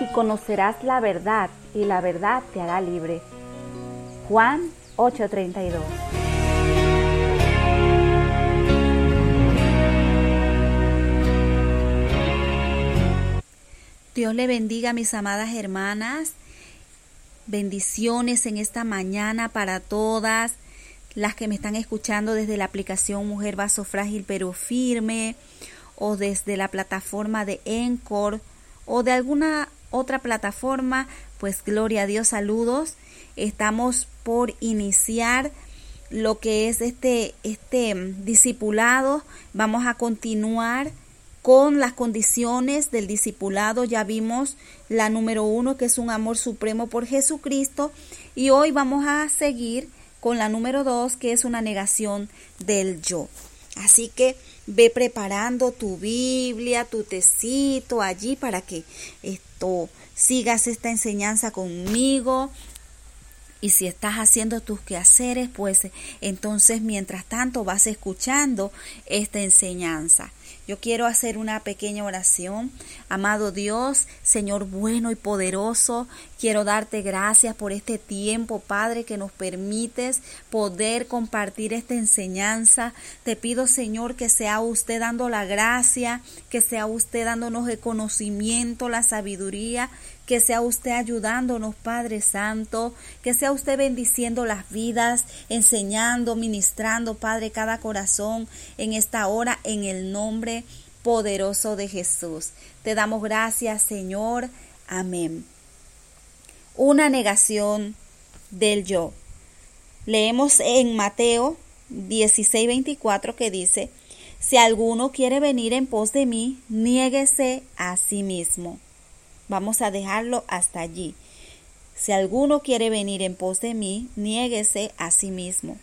y conocerás la verdad y la verdad te hará libre. Juan 8:32 Dios le bendiga mis amadas hermanas. Bendiciones en esta mañana para todas las que me están escuchando desde la aplicación Mujer Vaso Frágil pero Firme o desde la plataforma de Encore o de alguna otra plataforma, pues gloria a Dios, saludos. Estamos por iniciar lo que es este, este discipulado. Vamos a continuar con las condiciones del discipulado. Ya vimos la número uno, que es un amor supremo por Jesucristo. Y hoy vamos a seguir con la número dos, que es una negación del yo. Así que ve preparando tu Biblia, tu tecito allí para que esto sigas esta enseñanza conmigo. Y si estás haciendo tus quehaceres, pues entonces mientras tanto vas escuchando esta enseñanza. Yo quiero hacer una pequeña oración. Amado Dios, Señor bueno y poderoso, quiero darte gracias por este tiempo, Padre, que nos permites poder compartir esta enseñanza. Te pido, Señor, que sea usted dando la gracia, que sea usted dándonos el conocimiento, la sabiduría que sea usted ayudándonos, Padre Santo, que sea usted bendiciendo las vidas, enseñando, ministrando, Padre, cada corazón en esta hora, en el nombre poderoso de Jesús. Te damos gracias, Señor. Amén. Una negación del yo. Leemos en Mateo 16, 24 que dice, si alguno quiere venir en pos de mí, niéguese a sí mismo. Vamos a dejarlo hasta allí. Si alguno quiere venir en pos de mí, niéguese a sí mismo.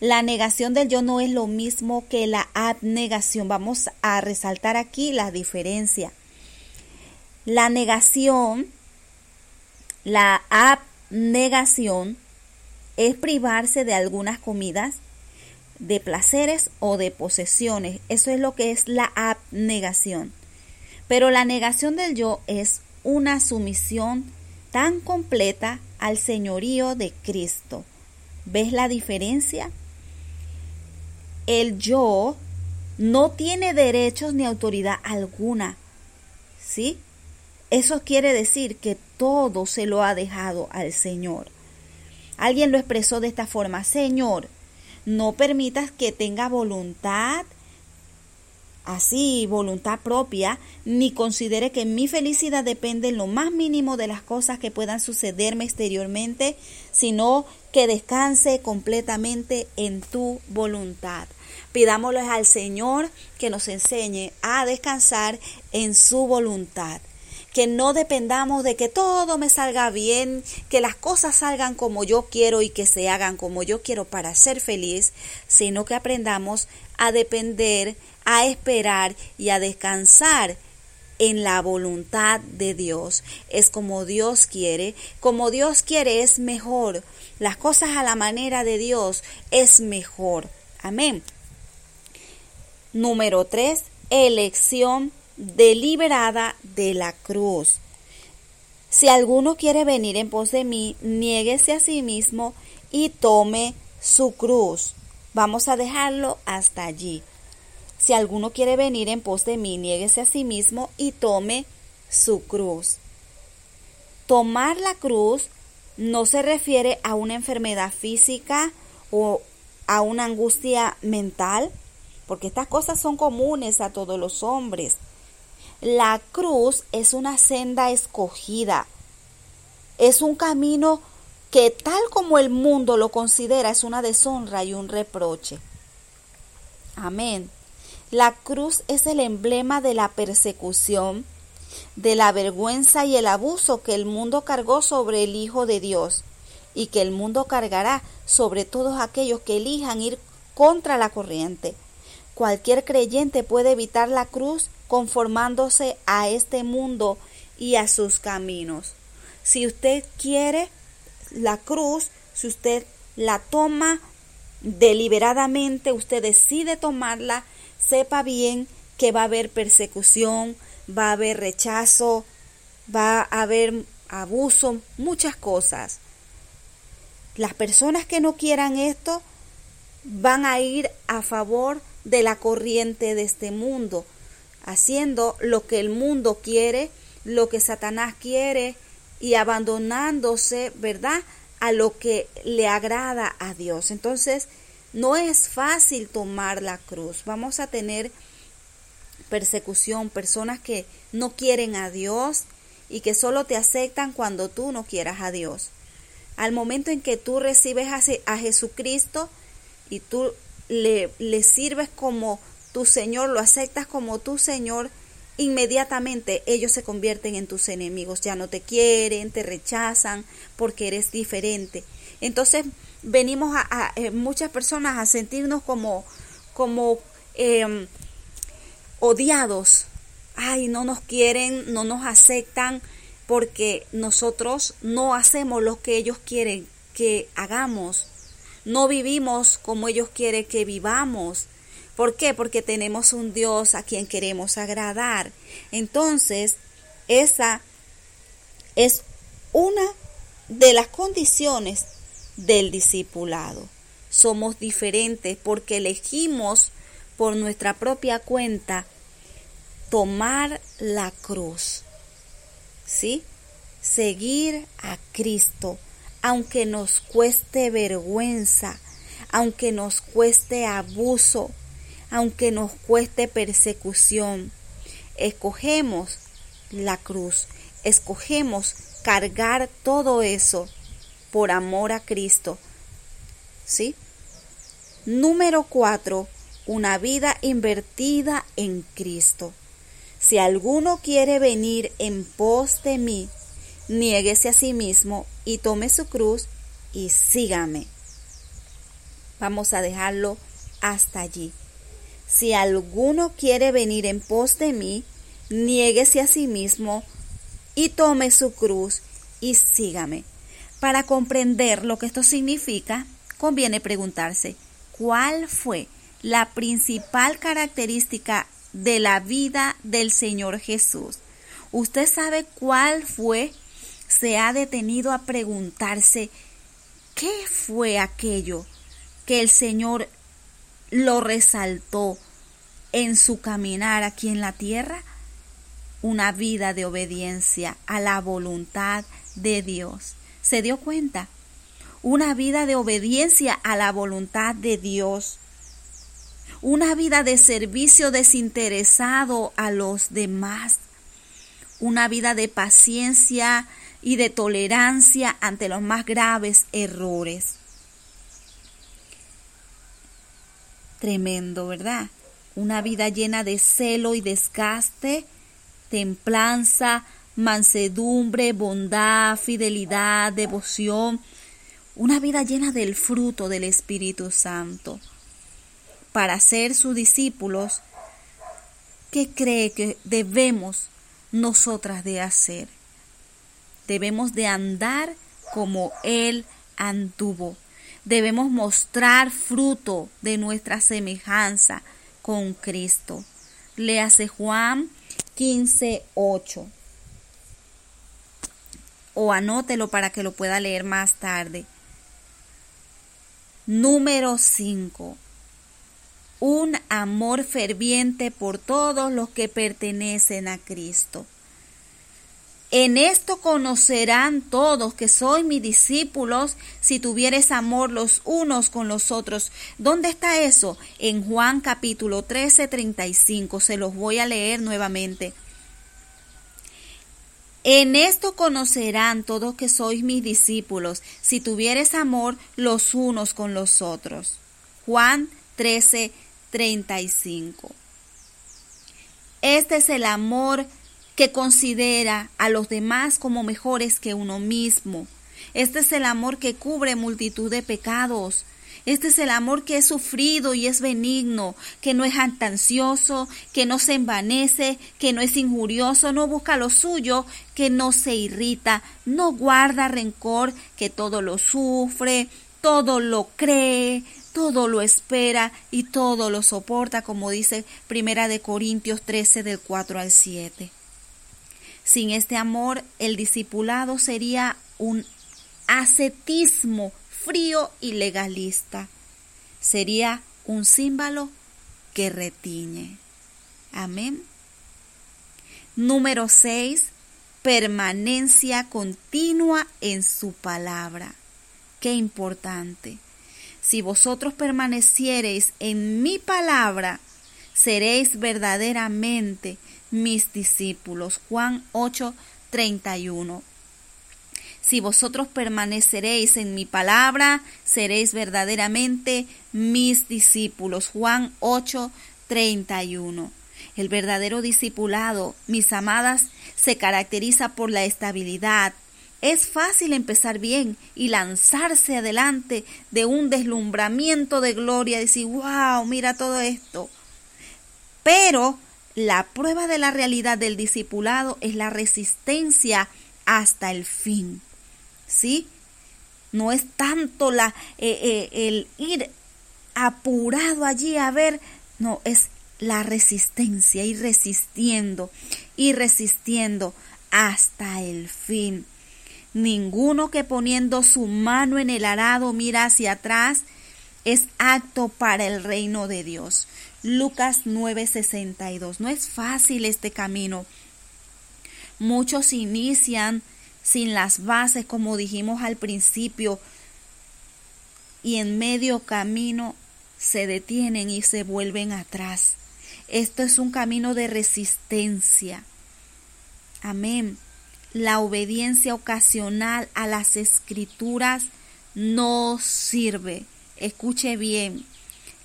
La negación del yo no es lo mismo que la abnegación. Vamos a resaltar aquí la diferencia. La negación, la abnegación, es privarse de algunas comidas, de placeres o de posesiones. Eso es lo que es la abnegación. Pero la negación del yo es una sumisión tan completa al señorío de Cristo. ¿Ves la diferencia? El yo no tiene derechos ni autoridad alguna. ¿Sí? Eso quiere decir que todo se lo ha dejado al Señor. Alguien lo expresó de esta forma, Señor, no permitas que tenga voluntad así voluntad propia, ni considere que mi felicidad depende en lo más mínimo de las cosas que puedan sucederme exteriormente, sino que descanse completamente en tu voluntad. Pidámosle al Señor que nos enseñe a descansar en su voluntad que no dependamos de que todo me salga bien, que las cosas salgan como yo quiero y que se hagan como yo quiero para ser feliz, sino que aprendamos a depender a esperar y a descansar en la voluntad de Dios. Es como Dios quiere. Como Dios quiere es mejor. Las cosas a la manera de Dios es mejor. Amén. Número 3. Elección deliberada de la cruz. Si alguno quiere venir en pos de mí, niéguese a sí mismo y tome su cruz. Vamos a dejarlo hasta allí. Si alguno quiere venir en pos de mí, niéguese a sí mismo y tome su cruz. Tomar la cruz no se refiere a una enfermedad física o a una angustia mental, porque estas cosas son comunes a todos los hombres. La cruz es una senda escogida, es un camino que tal como el mundo lo considera es una deshonra y un reproche. Amén. La cruz es el emblema de la persecución, de la vergüenza y el abuso que el mundo cargó sobre el Hijo de Dios y que el mundo cargará sobre todos aquellos que elijan ir contra la corriente. Cualquier creyente puede evitar la cruz conformándose a este mundo y a sus caminos. Si usted quiere la cruz, si usted la toma deliberadamente, usted decide tomarla, sepa bien que va a haber persecución, va a haber rechazo, va a haber abuso, muchas cosas. Las personas que no quieran esto van a ir a favor de la corriente de este mundo, haciendo lo que el mundo quiere, lo que Satanás quiere y abandonándose, ¿verdad? A lo que le agrada a Dios. Entonces, no es fácil tomar la cruz. Vamos a tener persecución, personas que no quieren a Dios y que solo te aceptan cuando tú no quieras a Dios. Al momento en que tú recibes a, Jesucristo y tú le, le sirves como tu Señor, lo aceptas como tu Señor, inmediatamente ellos se convierten en tus enemigos, ya no te quieren, te rechazan porque eres diferente. Entonces venimos a, eh, muchas personas a sentirnos como, como em, odiados. Ay, no nos quieren, no nos aceptan porque nosotros no hacemos lo que ellos quieren que hagamos. No vivimos como ellos quieren que vivamos. ¿Por qué? Porque tenemos un Dios a quien queremos agradar. Entonces, esa es una de las condiciones del discipulado. Somos diferentes porque elegimos por nuestra propia cuenta tomar la cruz. ¿Sí? Seguir a Cristo, aunque nos cueste vergüenza, aunque nos cueste abuso, aunque nos cueste persecución. Escogemos la cruz, escogemos cargar todo eso por amor a Cristo. ¿Sí? Número cuatro, una vida invertida en Cristo. Si alguno quiere venir en pos de mí, niéguese a sí mismo y tome su cruz y sígame. Vamos a dejarlo hasta allí. Si alguno quiere venir en pos de mí, niéguese a sí mismo y tome su cruz y sígame. Para comprender lo que esto significa, conviene preguntarse, ¿cuál fue la principal característica de la vida del Señor Jesús? ¿Usted sabe cuál fue? Se ha detenido a preguntarse, ¿qué fue aquello que el Señor lo resaltó en su caminar aquí en la tierra? Una vida de obediencia a la voluntad de Dios se dio cuenta. Una vida de obediencia a la voluntad de Dios. Una vida de servicio desinteresado a los demás. Una vida de paciencia y de tolerancia ante los más graves errores. Tremendo, ¿verdad? Una vida llena de celo y desgaste, templanza, mansedumbre, bondad, fidelidad, devoción, una vida llena del fruto del Espíritu Santo. Para ser sus discípulos, ¿qué cree que debemos nosotras de hacer? Debemos de andar como Él anduvo. Debemos mostrar fruto de nuestra semejanza con Cristo. Léase Juan 15, 8 o anótelo para que lo pueda leer más tarde. Número 5. Un amor ferviente por todos los que pertenecen a Cristo. En esto conocerán todos que soy mis discípulos si tuvieres amor los unos con los otros. ¿Dónde está eso? En Juan capítulo 13, 35. Se los voy a leer nuevamente. En esto conocerán todos que sois mis discípulos, si tuvieres amor los unos con los otros. Juan 13, 35. Este es el amor que considera a los demás como mejores que uno mismo. Este es el amor que cubre multitud de pecados. Este es el amor que es sufrido y es benigno, que no es antancioso, que no se envanece, que no es injurioso, no busca lo suyo, que no se irrita, no guarda rencor, que todo lo sufre, todo lo cree, todo lo espera y todo lo soporta, como dice Primera de Corintios 13 del 4 al 7. Sin este amor, el discipulado sería un ascetismo frío y legalista. Sería un símbolo que retiñe. Amén. Número 6. Permanencia continua en su palabra. Qué importante. Si vosotros permaneciereis en mi palabra, seréis verdaderamente mis discípulos. Juan 8, 31. Si vosotros permaneceréis en mi palabra, seréis verdaderamente mis discípulos. Juan 8, 31. El verdadero discipulado, mis amadas, se caracteriza por la estabilidad. Es fácil empezar bien y lanzarse adelante de un deslumbramiento de gloria, decir, wow, mira todo esto. Pero la prueba de la realidad del discipulado es la resistencia hasta el fin. ¿Sí? No es tanto la, eh, eh, el ir apurado allí a ver, no, es la resistencia, ir resistiendo, y resistiendo hasta el fin. Ninguno que poniendo su mano en el arado mira hacia atrás es acto para el reino de Dios. Lucas 9:62. No es fácil este camino. Muchos inician sin las bases, como dijimos al principio, y en medio camino se detienen y se vuelven atrás. Esto es un camino de resistencia. Amén. La obediencia ocasional a las escrituras no sirve. Escuche bien.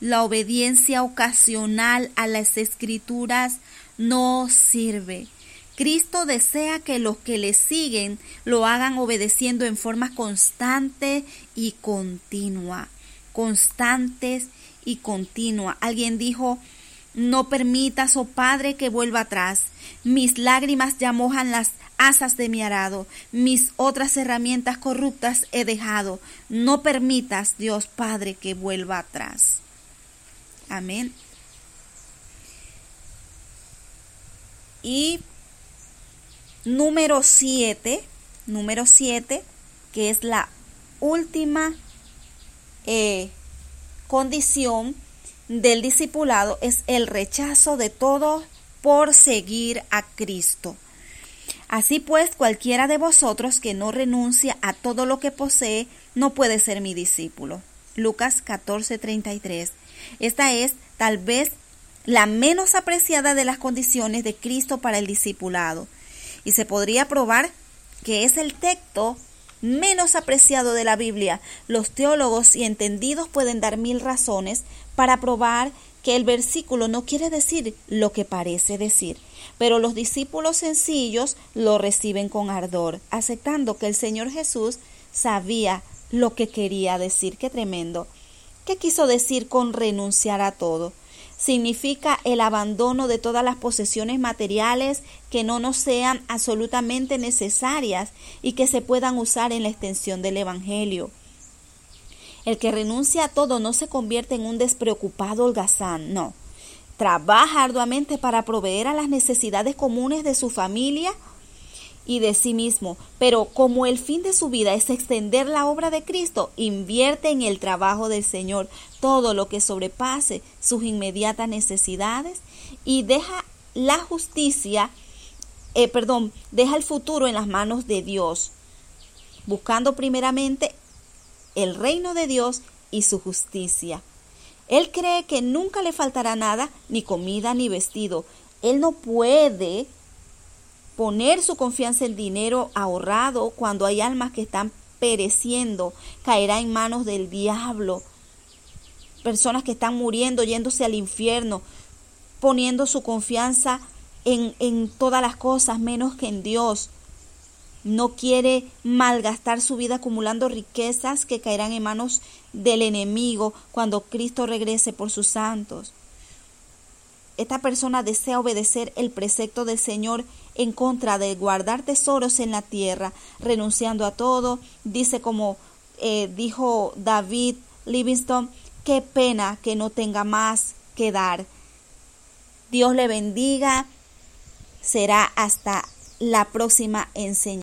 La obediencia ocasional a las escrituras no sirve. Cristo desea que los que le siguen lo hagan obedeciendo en forma constante y continua. Constantes y continua. Alguien dijo, no permitas, oh Padre, que vuelva atrás. Mis lágrimas ya mojan las de mi arado. Mis otras herramientas corruptas he dejado. No permitas, Dios Padre, que vuelva atrás. Amén. Y número siete, número siete, que es la última eh, condición del discipulado es el rechazo de todo por seguir a Cristo. Así pues, cualquiera de vosotros que no renuncia a todo lo que posee, no puede ser mi discípulo. Lucas 14:33. Esta es tal vez la menos apreciada de las condiciones de Cristo para el discipulado. Y se podría probar que es el texto menos apreciado de la Biblia. Los teólogos y entendidos pueden dar mil razones para probar que el versículo no quiere decir lo que parece decir, pero los discípulos sencillos lo reciben con ardor, aceptando que el Señor Jesús sabía lo que quería decir. Qué tremendo. ¿Qué quiso decir con renunciar a todo? Significa el abandono de todas las posesiones materiales que no nos sean absolutamente necesarias y que se puedan usar en la extensión del Evangelio. El que renuncia a todo no se convierte en un despreocupado holgazán, no. Trabaja arduamente para proveer a las necesidades comunes de su familia y de sí mismo, pero como el fin de su vida es extender la obra de Cristo, invierte en el trabajo del Señor todo lo que sobrepase sus inmediatas necesidades y deja la justicia, eh, perdón, deja el futuro en las manos de Dios, buscando primeramente el reino de Dios y su justicia. Él cree que nunca le faltará nada, ni comida ni vestido. Él no puede poner su confianza en dinero ahorrado cuando hay almas que están pereciendo, caerá en manos del diablo. Personas que están muriendo, yéndose al infierno, poniendo su confianza en, en todas las cosas menos que en Dios no quiere malgastar su vida acumulando riquezas que caerán en manos del enemigo cuando Cristo regrese por sus santos. Esta persona desea obedecer el precepto del Señor en contra de guardar tesoros en la tierra, renunciando a todo. Dice como eh, dijo David Livingstone, qué pena que no tenga más que dar. Dios le bendiga. Será hasta la próxima enseñanza.